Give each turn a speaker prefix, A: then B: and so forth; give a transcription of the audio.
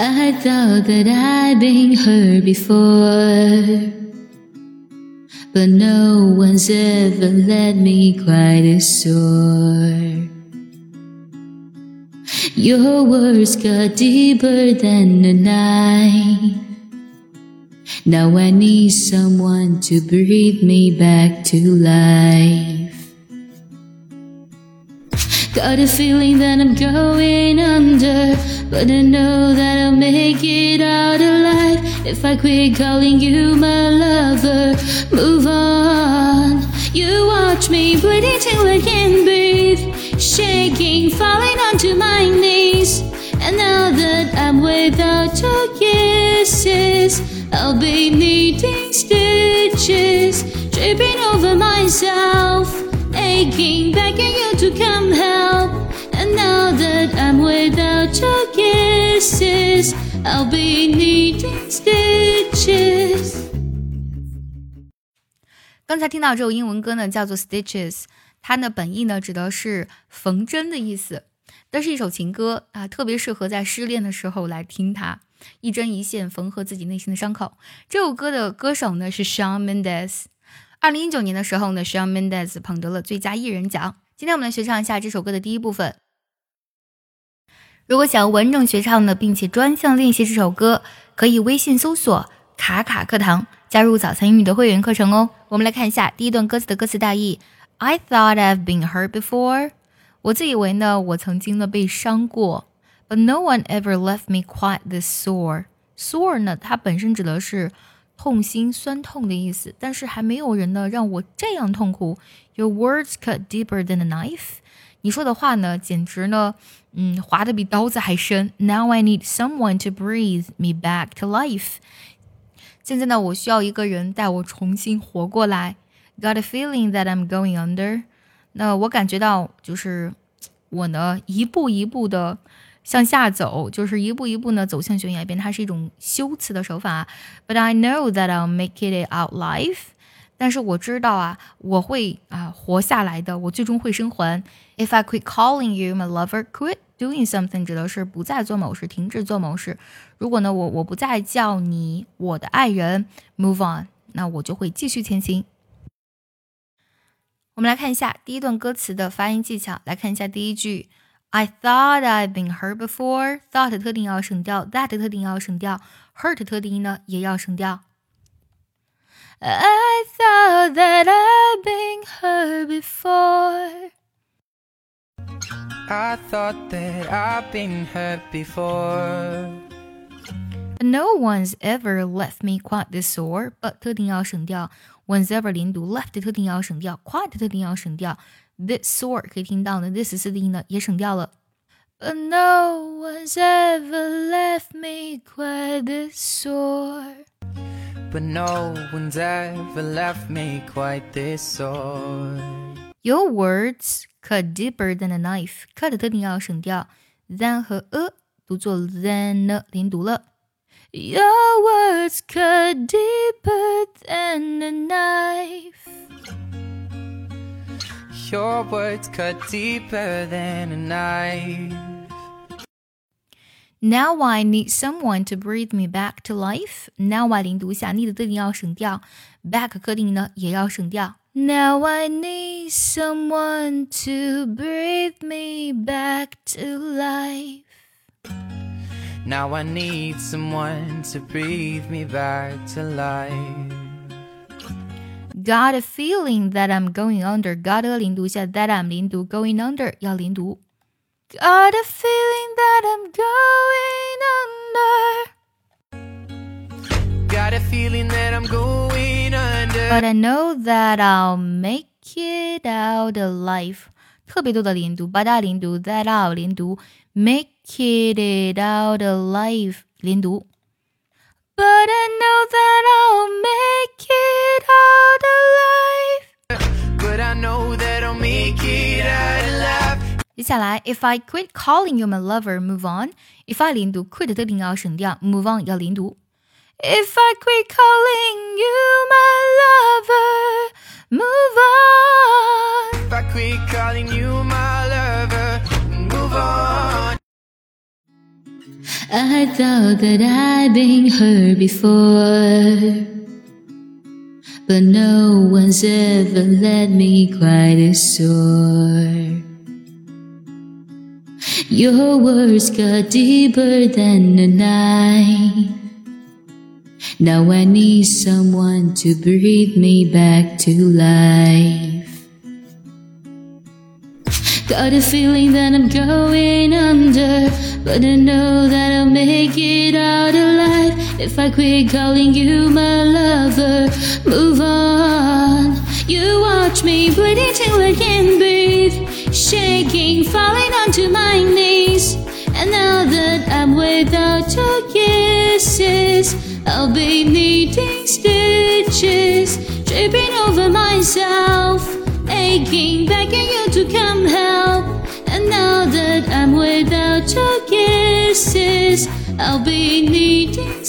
A: I thought that I'd been hurt before, but no one's ever let me quite as sore. Your words cut deeper than a knife. Now I need someone to breathe me back to life. Got a feeling that I'm going under, but I know that I'll make it out alive if I quit calling you my lover. Move on. You watch me bleeding till I can't breathe, shaking, falling onto my knees. And now that I'm without your kisses, I'll be needing stitches, tripping over myself, aching, begging you to I'll be needing stitches.
B: 刚才听到这首英文歌呢，叫做 Stitches，它的本意呢指的是缝针的意思。这是一首情歌啊，特别适合在失恋的时候来听它，一针一线缝合自己内心的伤口。这首歌的歌手呢是 Shawn Mendes。二零一九年的时候呢，Shawn Mendes 捧得了最佳艺人奖。今天我们来学唱一下这首歌的第一部分。如果想要完整学唱的，并且专项练习这首歌，可以微信搜索“卡卡课堂”。加入早餐英语的会员课程哦。我们来看一下第一段歌词的歌词大意。I thought I've been hurt before。我自以为呢，我曾经呢被伤过。But no one ever left me quite this sore。sore 呢，它本身指的是痛心、酸痛的意思，但是还没有人呢让我这样痛苦。Your words cut deeper than a knife。你说的话呢，简直呢，嗯，划得比刀子还深。Now I need someone to breathe me back to life。现在呢，我需要一个人带我重新活过来。Got a feeling that I'm going under。那我感觉到就是我呢一步一步的向下走，就是一步一步呢走向悬崖边。它是一种修辞的手法。But I know that I'll make it out life。但是我知道啊，我会啊活下来的，我最终会生还。If I quit calling you my lover, quit doing something 指的是不再做某事，停止做某事。如果呢，我我不再叫你我的爱人，move on，那我就会继续前行。我们来看一下第一段歌词的发音技巧。来看一下第一句 ，I thought I've been hurt before。thought 特定要省掉，that 特定要省掉，hurt 特定呢也要省掉。
A: I thought that I'd been hurt before.
C: I thought that I'd been hurt before.
B: No one's ever left me quite this sore, but 特定要省掉，one's ever 连读，left 特定要省掉，quite 特定要省掉 ，this sore 可以听到呢，this 四定呢也省掉了。
A: But no one's ever left me quite this sore
C: but no one's ever left me quite this sore.
B: Your words cut deeper than a knife. cut 特定要省掉，than 和 a 读作 than 呢连读了。
A: Your words cut deeper than a knife.
C: Your words cut deeper than a knife.
B: Now I need someone to breathe me back to life. Now I 零读下，need 的定要省掉，back 课定呢也要省掉。
A: Now I need someone to breathe me back to life.
C: Now I need someone to breathe me back to life.
B: Got a feeling that I'm going under. Got a 零读下，that I'm 零读，going under 要零读。
A: Got a feeling that I'm going
C: under. Got a feeling that I'm going under.
B: But I know that I'll make it out alive. 特别多的连读，but I 连读，that I'll 连读，make it out alive 连读。
A: But I know that I'll make
B: 接下来，If I quit calling you my lover, move on. If I 连读，quit 的定要省掉，move on 要连读。
A: If I quit calling you my lover, move on.
C: If I quit calling you my lover, move on.
A: I thought that I'd been hurt before. But no one's ever let me cry this sore. Your words cut deeper than the night. Now I need someone to breathe me back to life. Got a feeling that I'm going under, but I know that I'll make it out alive if I quit calling you my lover. Move on. You watch me bleeding till I can't breathe, shaking, falling onto my knees. Your kisses, I'll be needing stitches, tripping over myself, aching, begging you to come help. And now that I'm without your kisses, I'll be needing